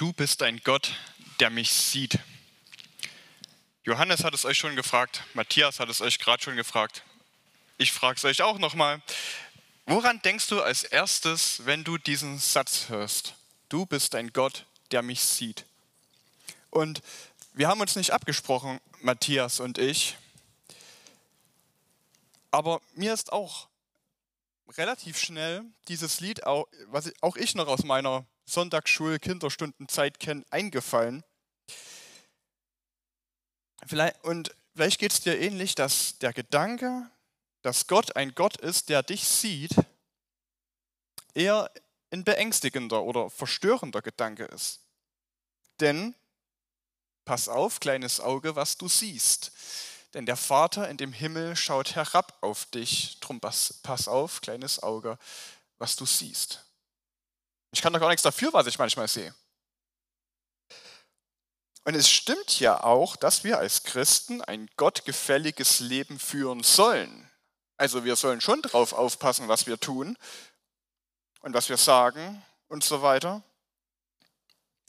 Du bist ein Gott, der mich sieht. Johannes hat es euch schon gefragt, Matthias hat es euch gerade schon gefragt. Ich frage es euch auch nochmal. Woran denkst du als erstes, wenn du diesen Satz hörst? Du bist ein Gott, der mich sieht. Und wir haben uns nicht abgesprochen, Matthias und ich. Aber mir ist auch relativ schnell dieses Lied, was auch ich noch aus meiner Sonntagsschul-Kinderstundenzeit kenne, eingefallen. Vielleicht, und vielleicht geht es dir ähnlich, dass der Gedanke, dass Gott ein Gott ist, der dich sieht, eher ein beängstigender oder verstörender Gedanke ist. Denn, pass auf, kleines Auge, was du siehst. Denn der Vater in dem Himmel schaut herab auf dich. Drum pass, pass auf, kleines Auge, was du siehst. Ich kann doch gar nichts dafür, was ich manchmal sehe. Und es stimmt ja auch, dass wir als Christen ein gottgefälliges Leben führen sollen. Also wir sollen schon darauf aufpassen, was wir tun und was wir sagen und so weiter.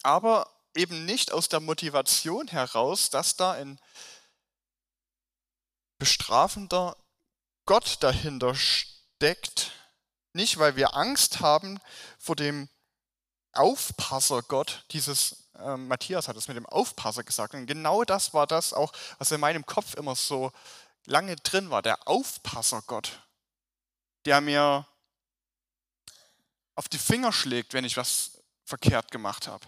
Aber eben nicht aus der Motivation heraus, dass da ein bestrafender Gott dahinter steckt. Nicht, weil wir Angst haben vor dem Aufpasser-Gott, dieses äh, Matthias hat es mit dem Aufpasser gesagt. Und genau das war das auch, was in meinem Kopf immer so lange drin war, der Aufpasser-Gott, der mir auf die Finger schlägt, wenn ich was verkehrt gemacht habe.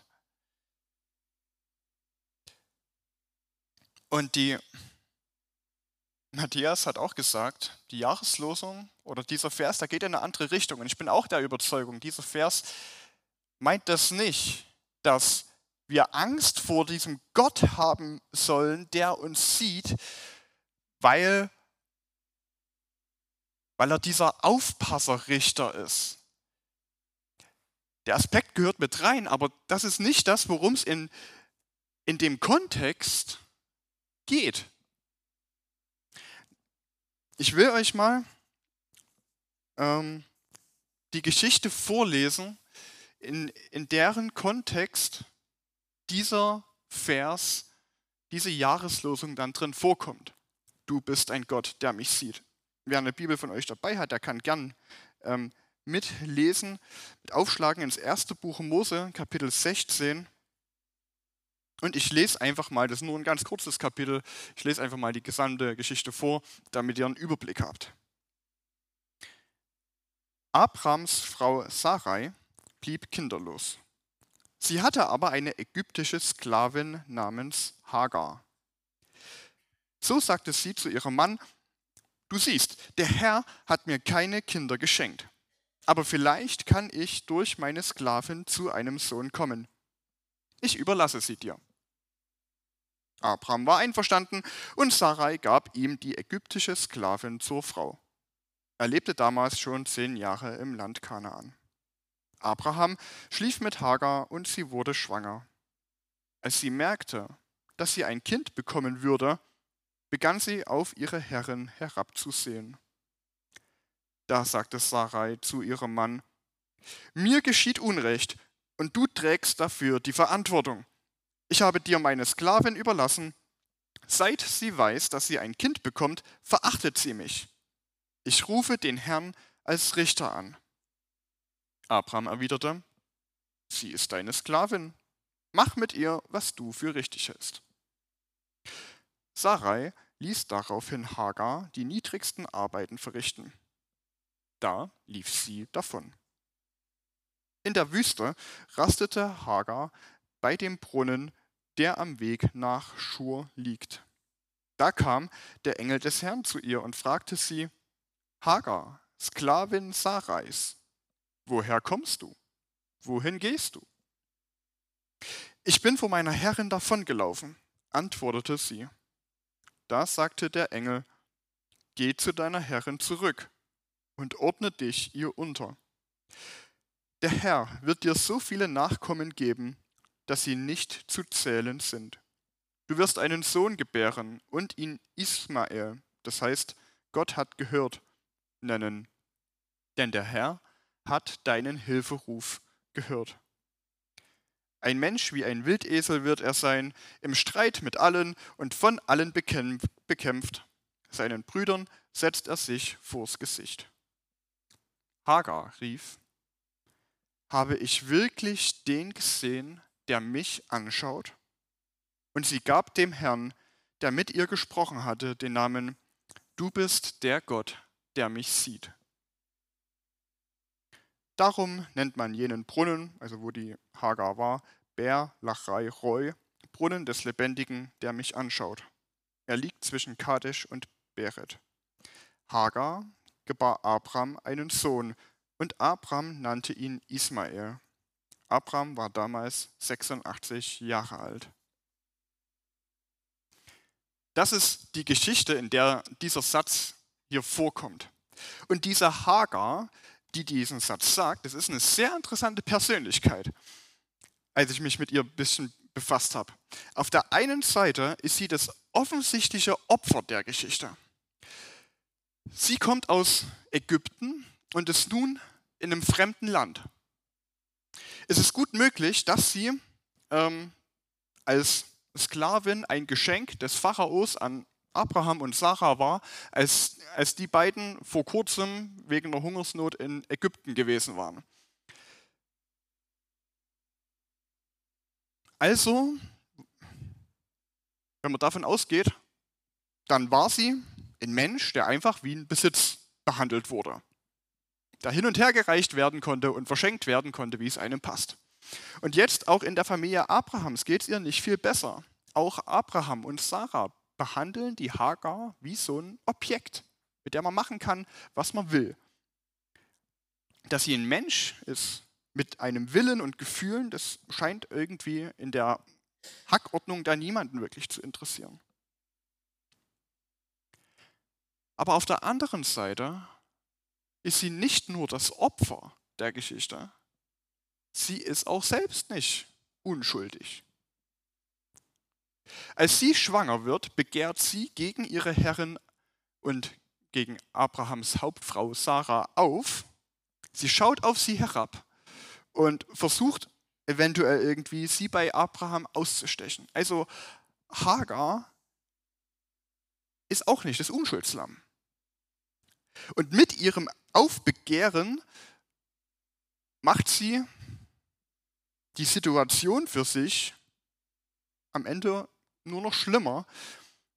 Und die Matthias hat auch gesagt, die Jahreslosung oder dieser Vers, da geht in eine andere Richtung. Und ich bin auch der Überzeugung, dieser Vers meint das nicht, dass wir Angst vor diesem Gott haben sollen, der uns sieht, weil, weil er dieser Aufpasserrichter ist. Der Aspekt gehört mit rein, aber das ist nicht das, worum es in, in dem Kontext geht. Ich will euch mal ähm, die Geschichte vorlesen, in, in deren Kontext dieser Vers, diese Jahreslosung dann drin vorkommt. Du bist ein Gott, der mich sieht. Wer eine Bibel von euch dabei hat, der kann gern ähm, mitlesen, mit aufschlagen ins erste Buch Mose, Kapitel 16. Und ich lese einfach mal, das ist nur ein ganz kurzes Kapitel, ich lese einfach mal die gesamte Geschichte vor, damit ihr einen Überblick habt. Abrams Frau Sarai blieb kinderlos. Sie hatte aber eine ägyptische Sklavin namens Hagar. So sagte sie zu ihrem Mann, du siehst, der Herr hat mir keine Kinder geschenkt, aber vielleicht kann ich durch meine Sklavin zu einem Sohn kommen. Ich überlasse sie dir. Abraham war einverstanden und Sarai gab ihm die ägyptische Sklavin zur Frau. Er lebte damals schon zehn Jahre im Land Kanaan. Abraham schlief mit Hagar und sie wurde schwanger. Als sie merkte, dass sie ein Kind bekommen würde, begann sie auf ihre Herrin herabzusehen. Da sagte Sarai zu ihrem Mann, Mir geschieht Unrecht, und du trägst dafür die Verantwortung. Ich habe dir meine Sklavin überlassen. Seit sie weiß, dass sie ein Kind bekommt, verachtet sie mich. Ich rufe den Herrn als Richter an. Abraham erwiderte, sie ist deine Sklavin. Mach mit ihr, was du für richtig hältst. Sarai ließ daraufhin Hagar die niedrigsten Arbeiten verrichten. Da lief sie davon. In der Wüste rastete Hagar bei dem Brunnen, der am Weg nach Schur liegt. Da kam der Engel des Herrn zu ihr und fragte sie, Hagar, Sklavin Sarais, woher kommst du? Wohin gehst du? Ich bin vor meiner Herrin davongelaufen, antwortete sie. Da sagte der Engel, Geh zu deiner Herrin zurück und ordne dich ihr unter. Der Herr wird dir so viele Nachkommen geben, dass sie nicht zu zählen sind. Du wirst einen Sohn gebären und ihn Ismael, das heißt Gott hat gehört, nennen. Denn der Herr hat deinen Hilferuf gehört. Ein Mensch wie ein Wildesel wird er sein, im Streit mit allen und von allen bekämpft. Seinen Brüdern setzt er sich vors Gesicht. Hagar rief, habe ich wirklich den gesehen, der mich anschaut? Und sie gab dem Herrn, der mit ihr gesprochen hatte, den Namen, Du bist der Gott, der mich sieht. Darum nennt man jenen Brunnen, also wo die Hagar war, Ber Lachai Roy, Brunnen des Lebendigen, der mich anschaut. Er liegt zwischen Kadesh und Beret. Hagar gebar Abram einen Sohn, und Abram nannte ihn Ismael. Abram war damals 86 Jahre alt. Das ist die Geschichte, in der dieser Satz hier vorkommt. Und diese Hagar, die diesen Satz sagt, das ist eine sehr interessante Persönlichkeit, als ich mich mit ihr ein bisschen befasst habe. Auf der einen Seite ist sie das offensichtliche Opfer der Geschichte. Sie kommt aus Ägypten und ist nun in einem fremden Land. Es ist gut möglich, dass sie ähm, als Sklavin ein Geschenk des Pharaos an Abraham und Sarah war, als, als die beiden vor kurzem wegen der Hungersnot in Ägypten gewesen waren. Also, wenn man davon ausgeht, dann war sie ein Mensch, der einfach wie ein Besitz behandelt wurde. Der hin und her gereicht werden konnte und verschenkt werden konnte, wie es einem passt. Und jetzt auch in der Familie Abrahams geht es ihr nicht viel besser. Auch Abraham und Sarah behandeln die Hagar wie so ein Objekt, mit der man machen kann, was man will. Dass sie ein Mensch ist mit einem Willen und Gefühlen, das scheint irgendwie in der Hackordnung da niemanden wirklich zu interessieren. Aber auf der anderen Seite ist sie nicht nur das Opfer der Geschichte, sie ist auch selbst nicht unschuldig. Als sie schwanger wird, begehrt sie gegen ihre Herrin und gegen Abrahams Hauptfrau Sarah auf. Sie schaut auf sie herab und versucht eventuell irgendwie sie bei Abraham auszustechen. Also Hagar ist auch nicht das Unschuldslamm. Und mit ihrem Aufbegehren macht sie die Situation für sich am Ende nur noch schlimmer.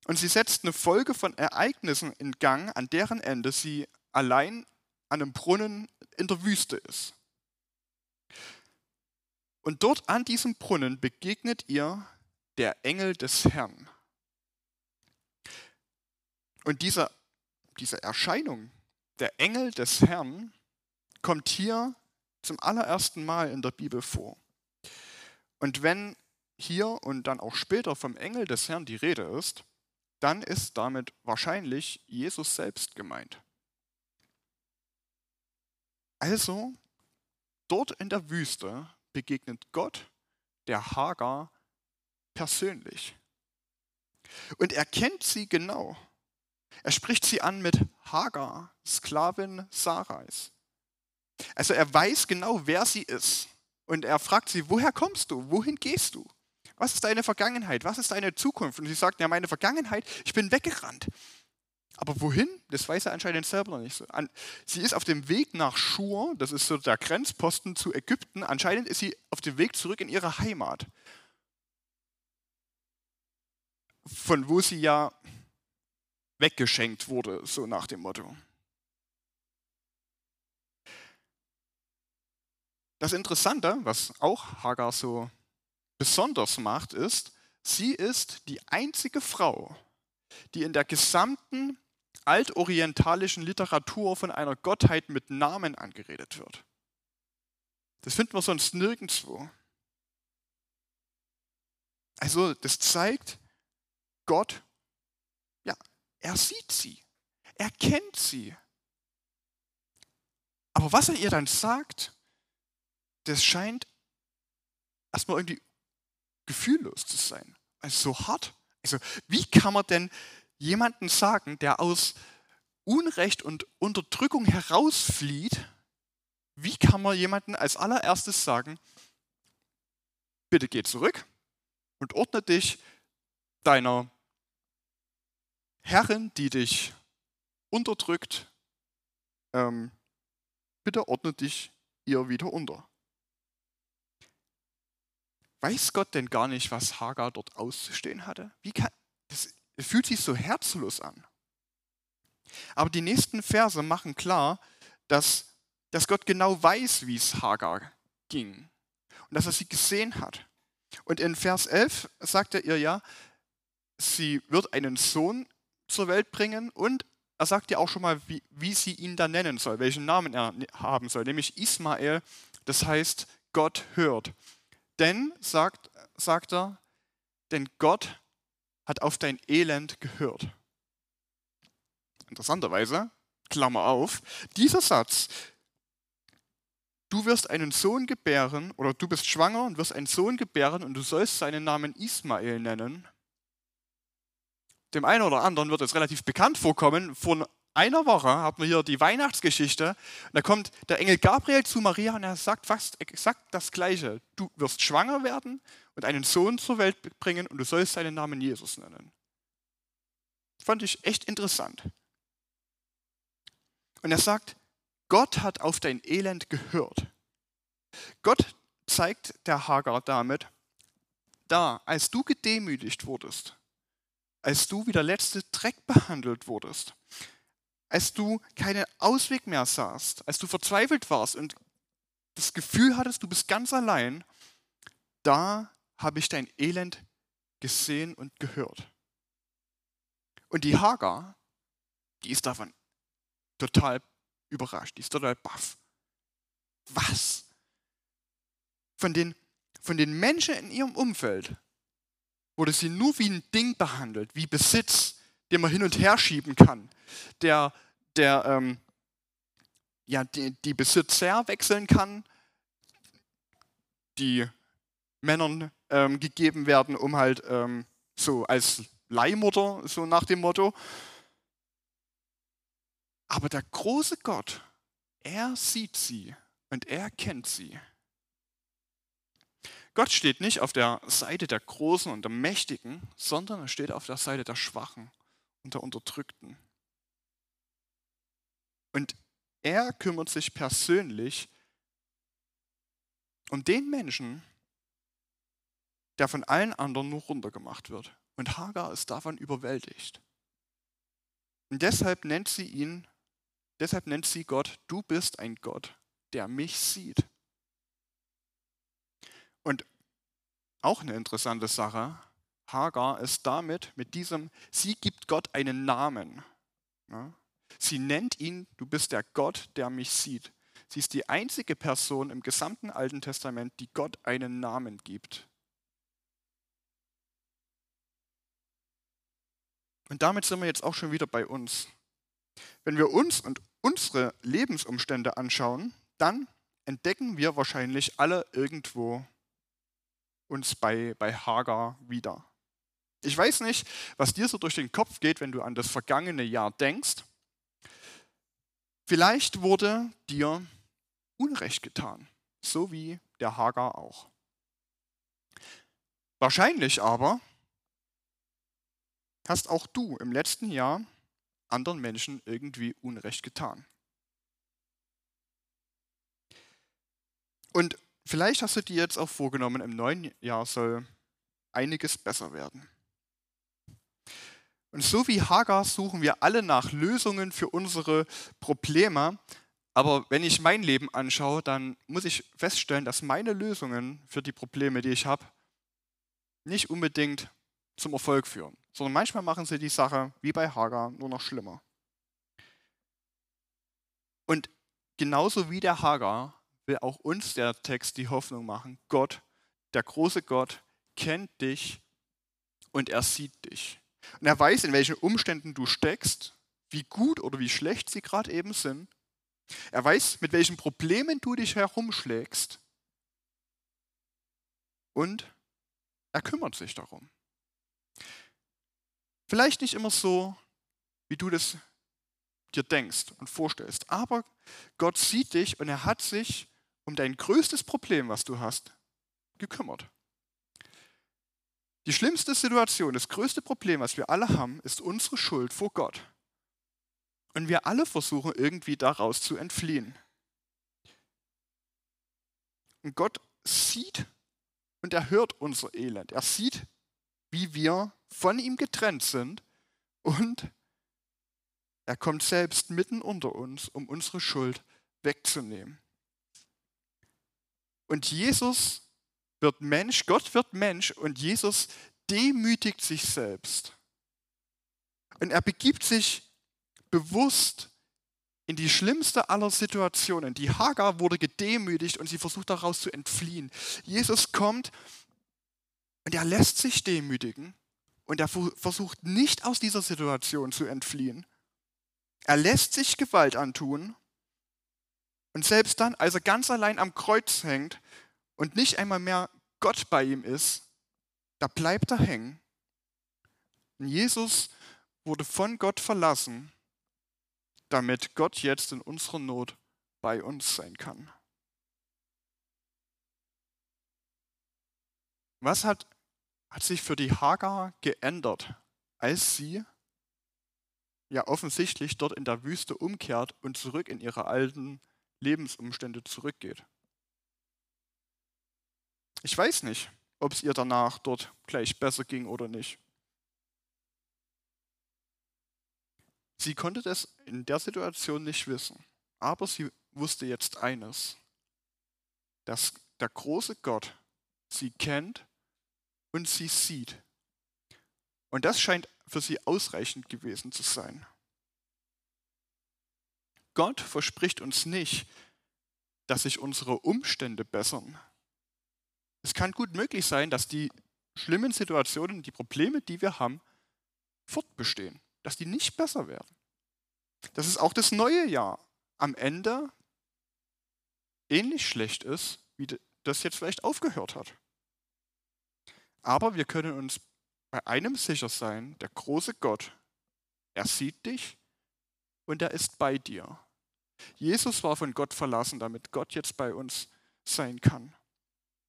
Und sie setzt eine Folge von Ereignissen in Gang, an deren Ende sie allein an einem Brunnen in der Wüste ist. Und dort an diesem Brunnen begegnet ihr der Engel des Herrn. Und diese, diese Erscheinung, der Engel des Herrn, kommt hier zum allerersten Mal in der Bibel vor. Und wenn hier und dann auch später vom Engel des Herrn die Rede ist, dann ist damit wahrscheinlich Jesus selbst gemeint. Also, dort in der Wüste begegnet Gott der Hagar persönlich. Und er kennt sie genau. Er spricht sie an mit Hagar, Sklavin Sarais. Also er weiß genau, wer sie ist. Und er fragt sie, woher kommst du? Wohin gehst du? Was ist deine Vergangenheit? Was ist deine Zukunft? Und sie sagt, ja, meine Vergangenheit, ich bin weggerannt. Aber wohin? Das weiß er anscheinend selber noch nicht so. Sie ist auf dem Weg nach Schur, das ist so der Grenzposten zu Ägypten. Anscheinend ist sie auf dem Weg zurück in ihre Heimat. Von wo sie ja weggeschenkt wurde, so nach dem Motto. Das Interessante, was auch Hagar so besonders macht, ist, sie ist die einzige Frau, die in der gesamten altorientalischen Literatur von einer Gottheit mit Namen angeredet wird. Das finden wir sonst nirgendwo. Also das zeigt, Gott, er sieht sie, er kennt sie. Aber was er ihr dann sagt, das scheint erstmal irgendwie gefühllos zu sein. Also so hart. Also wie kann man denn jemanden sagen, der aus Unrecht und Unterdrückung herausflieht, wie kann man jemanden als allererstes sagen, bitte geh zurück und ordne dich deiner Herrin, die dich unterdrückt, ähm, bitte ordne dich ihr wieder unter. Weiß Gott denn gar nicht, was Hagar dort auszustehen hatte? Wie kann, das, fühlt sich so herzlos an. Aber die nächsten Verse machen klar, dass, dass Gott genau weiß, wie es Hagar ging und dass er sie gesehen hat. Und in Vers 11 sagt er ihr ja, sie wird einen Sohn zur Welt bringen und er sagt ja auch schon mal, wie, wie sie ihn dann nennen soll, welchen Namen er haben soll, nämlich Ismael, das heißt Gott hört. Denn, sagt, sagt er, denn Gott hat auf dein Elend gehört. Interessanterweise, Klammer auf, dieser Satz, du wirst einen Sohn gebären oder du bist schwanger und wirst einen Sohn gebären und du sollst seinen Namen Ismael nennen. Dem einen oder anderen wird es relativ bekannt vorkommen. Vor einer Woche haben wir hier die Weihnachtsgeschichte. Da kommt der Engel Gabriel zu Maria und er sagt fast exakt das Gleiche. Du wirst schwanger werden und einen Sohn zur Welt bringen und du sollst seinen Namen Jesus nennen. Fand ich echt interessant. Und er sagt, Gott hat auf dein Elend gehört. Gott zeigt der Hagar damit, da, als du gedemütigt wurdest, als du wie der letzte Dreck behandelt wurdest, als du keinen Ausweg mehr sahst, als du verzweifelt warst und das Gefühl hattest, du bist ganz allein, da habe ich dein Elend gesehen und gehört. Und die Hagar, die ist davon total überrascht, die ist total baff. Was? Von den, von den Menschen in ihrem Umfeld wurde sie nur wie ein Ding behandelt, wie Besitz, den man hin und her schieben kann, der, der ähm, ja, die, die Besitzer wechseln kann, die Männern ähm, gegeben werden, um halt ähm, so als Leihmutter, so nach dem Motto. Aber der große Gott, er sieht sie und er kennt sie. Gott steht nicht auf der Seite der Großen und der Mächtigen, sondern er steht auf der Seite der Schwachen und der Unterdrückten. Und er kümmert sich persönlich um den Menschen, der von allen anderen nur runtergemacht wird. Und Hagar ist davon überwältigt. Und deshalb nennt sie ihn, deshalb nennt sie Gott, du bist ein Gott, der mich sieht. Und auch eine interessante Sache, Hagar ist damit, mit diesem, sie gibt Gott einen Namen. Sie nennt ihn, du bist der Gott, der mich sieht. Sie ist die einzige Person im gesamten Alten Testament, die Gott einen Namen gibt. Und damit sind wir jetzt auch schon wieder bei uns. Wenn wir uns und unsere Lebensumstände anschauen, dann entdecken wir wahrscheinlich alle irgendwo uns bei, bei Hagar wieder. Ich weiß nicht, was dir so durch den Kopf geht, wenn du an das vergangene Jahr denkst. Vielleicht wurde dir Unrecht getan, so wie der Hagar auch. Wahrscheinlich aber hast auch du im letzten Jahr anderen Menschen irgendwie Unrecht getan. Und vielleicht hast du dir jetzt auch vorgenommen, im neuen Jahr soll einiges besser werden. Und so wie Hagar suchen wir alle nach Lösungen für unsere Probleme. Aber wenn ich mein Leben anschaue, dann muss ich feststellen, dass meine Lösungen für die Probleme, die ich habe, nicht unbedingt zum Erfolg führen, sondern manchmal machen sie die Sache wie bei Hagar nur noch schlimmer. Und genauso wie der Hagar will auch uns der Text die Hoffnung machen, Gott, der große Gott, kennt dich und er sieht dich. Und er weiß, in welchen Umständen du steckst, wie gut oder wie schlecht sie gerade eben sind. Er weiß, mit welchen Problemen du dich herumschlägst. Und er kümmert sich darum. Vielleicht nicht immer so, wie du das dir denkst und vorstellst, aber Gott sieht dich und er hat sich um dein größtes Problem, was du hast, gekümmert. Die schlimmste Situation, das größte Problem, was wir alle haben, ist unsere Schuld vor Gott. Und wir alle versuchen irgendwie daraus zu entfliehen. Und Gott sieht und er hört unser Elend. Er sieht, wie wir von ihm getrennt sind und er kommt selbst mitten unter uns, um unsere Schuld wegzunehmen. Und Jesus wird Mensch, Gott wird Mensch und Jesus demütigt sich selbst. Und er begibt sich bewusst in die schlimmste aller Situationen. Die Hagar wurde gedemütigt und sie versucht daraus zu entfliehen. Jesus kommt und er lässt sich demütigen und er versucht nicht aus dieser Situation zu entfliehen. Er lässt sich Gewalt antun und selbst dann, als er ganz allein am Kreuz hängt und nicht einmal mehr Gott bei ihm ist, da bleibt er hängen. Und Jesus wurde von Gott verlassen damit Gott jetzt in unserer Not bei uns sein kann. Was hat, hat sich für die Hagar geändert, als sie ja offensichtlich dort in der Wüste umkehrt und zurück in ihre alten Lebensumstände zurückgeht? Ich weiß nicht, ob es ihr danach dort gleich besser ging oder nicht. Sie konnte das in der Situation nicht wissen, aber sie wusste jetzt eines, dass der große Gott sie kennt und sie sieht. Und das scheint für sie ausreichend gewesen zu sein. Gott verspricht uns nicht, dass sich unsere Umstände bessern. Es kann gut möglich sein, dass die schlimmen Situationen, die Probleme, die wir haben, fortbestehen dass die nicht besser werden. Dass es auch das neue Jahr am Ende ähnlich schlecht ist, wie das jetzt vielleicht aufgehört hat. Aber wir können uns bei einem sicher sein, der große Gott, er sieht dich und er ist bei dir. Jesus war von Gott verlassen, damit Gott jetzt bei uns sein kann.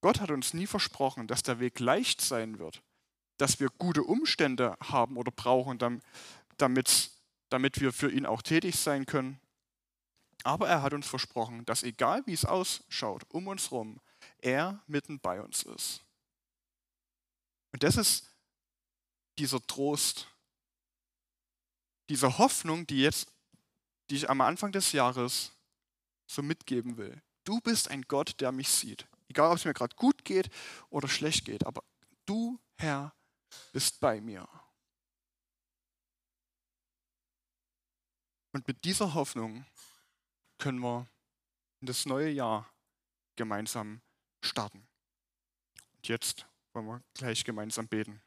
Gott hat uns nie versprochen, dass der Weg leicht sein wird, dass wir gute Umstände haben oder brauchen, damit, damit wir für ihn auch tätig sein können. Aber er hat uns versprochen, dass egal wie es ausschaut um uns herum, er mitten bei uns ist. Und das ist dieser Trost, diese Hoffnung, die jetzt, die ich am Anfang des Jahres so mitgeben will. Du bist ein Gott, der mich sieht. Egal, ob es mir gerade gut geht oder schlecht geht, aber du, Herr, bist bei mir. Und mit dieser Hoffnung können wir in das neue Jahr gemeinsam starten. Und jetzt wollen wir gleich gemeinsam beten.